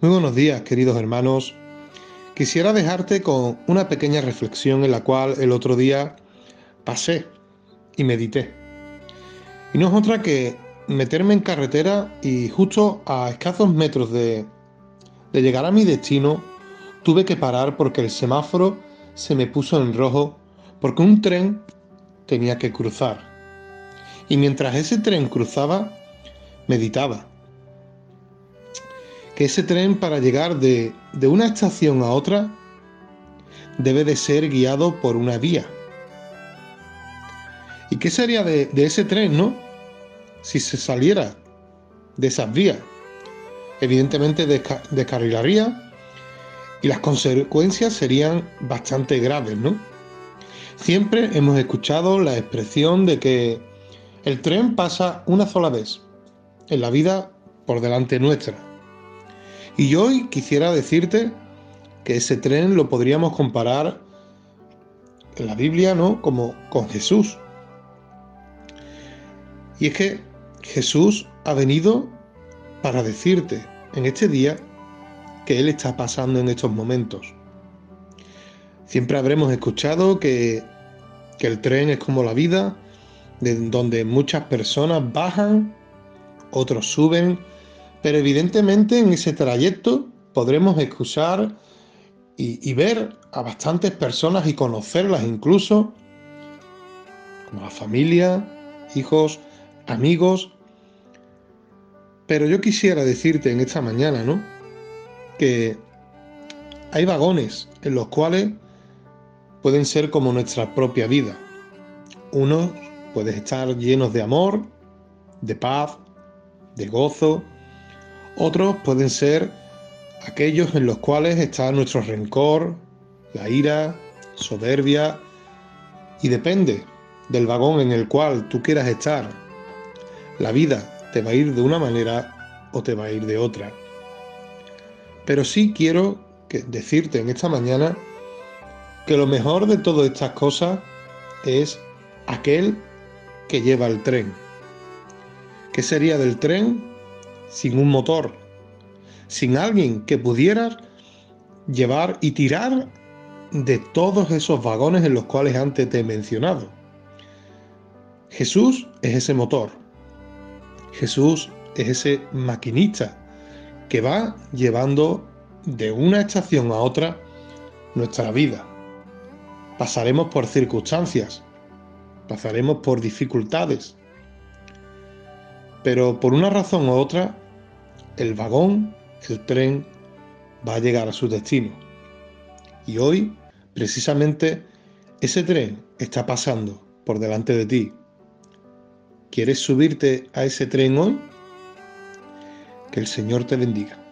Muy buenos días, queridos hermanos. Quisiera dejarte con una pequeña reflexión en la cual el otro día pasé y medité. Y no es otra que meterme en carretera y justo a escasos metros de, de llegar a mi destino, tuve que parar porque el semáforo se me puso en rojo porque un tren tenía que cruzar. Y mientras ese tren cruzaba, meditaba que ese tren para llegar de, una estación a otra debe de ser guiado por una vía. ¿Y qué sería de, ese tren, no? Si se saliera de esas vías. Evidentemente descarrilaría y las consecuencias serían bastante graves, ¿no? Siempre hemos escuchado la expresión de que el tren pasa una sola vez en la vida por delante nuestra. Y hoy quisiera decirte que ese tren lo podríamos comparar en la Biblia, ¿no? Como con Jesús. Y es que Jesús ha venido para decirte en este día que Él está pasando en estos momentos. Siempre habremos escuchado que, que el tren es como la vida, de donde muchas personas bajan, otros suben pero evidentemente en ese trayecto podremos escuchar y, ver a bastantes personas y conocerlas incluso, como la familia, hijos, amigos. Pero yo quisiera decirte en esta mañana, ¿no? Que hay vagones en los cuales pueden ser como nuestra propia vida. Unos pueden estar llenos de amor, de paz, de gozo, otros pueden ser aquellos en los cuales está nuestro rencor, la ira, soberbia, y depende del vagón en el cual tú quieras estar. La vida te va a ir de una manera o te va a ir de otra. Pero sí quiero decirte en esta mañana que lo mejor de todas estas cosas es aquel que lleva el tren. ¿Qué sería del tren sin un motor, sin alguien que pudiera llevar y tirar de todos esos vagones en los cuales antes te he mencionado. Jesús es ese motor. Jesús es ese maquinista que va llevando de una estación a otra nuestra vida. Pasaremos por circunstancias, pasaremos por dificultades, pero por una razón u otra, el vagón, el tren, va a llegar a su destino. Y hoy, precisamente, ese tren está pasando por delante de ti. ¿Quieres subirte a ese tren hoy? Que el Señor te bendiga.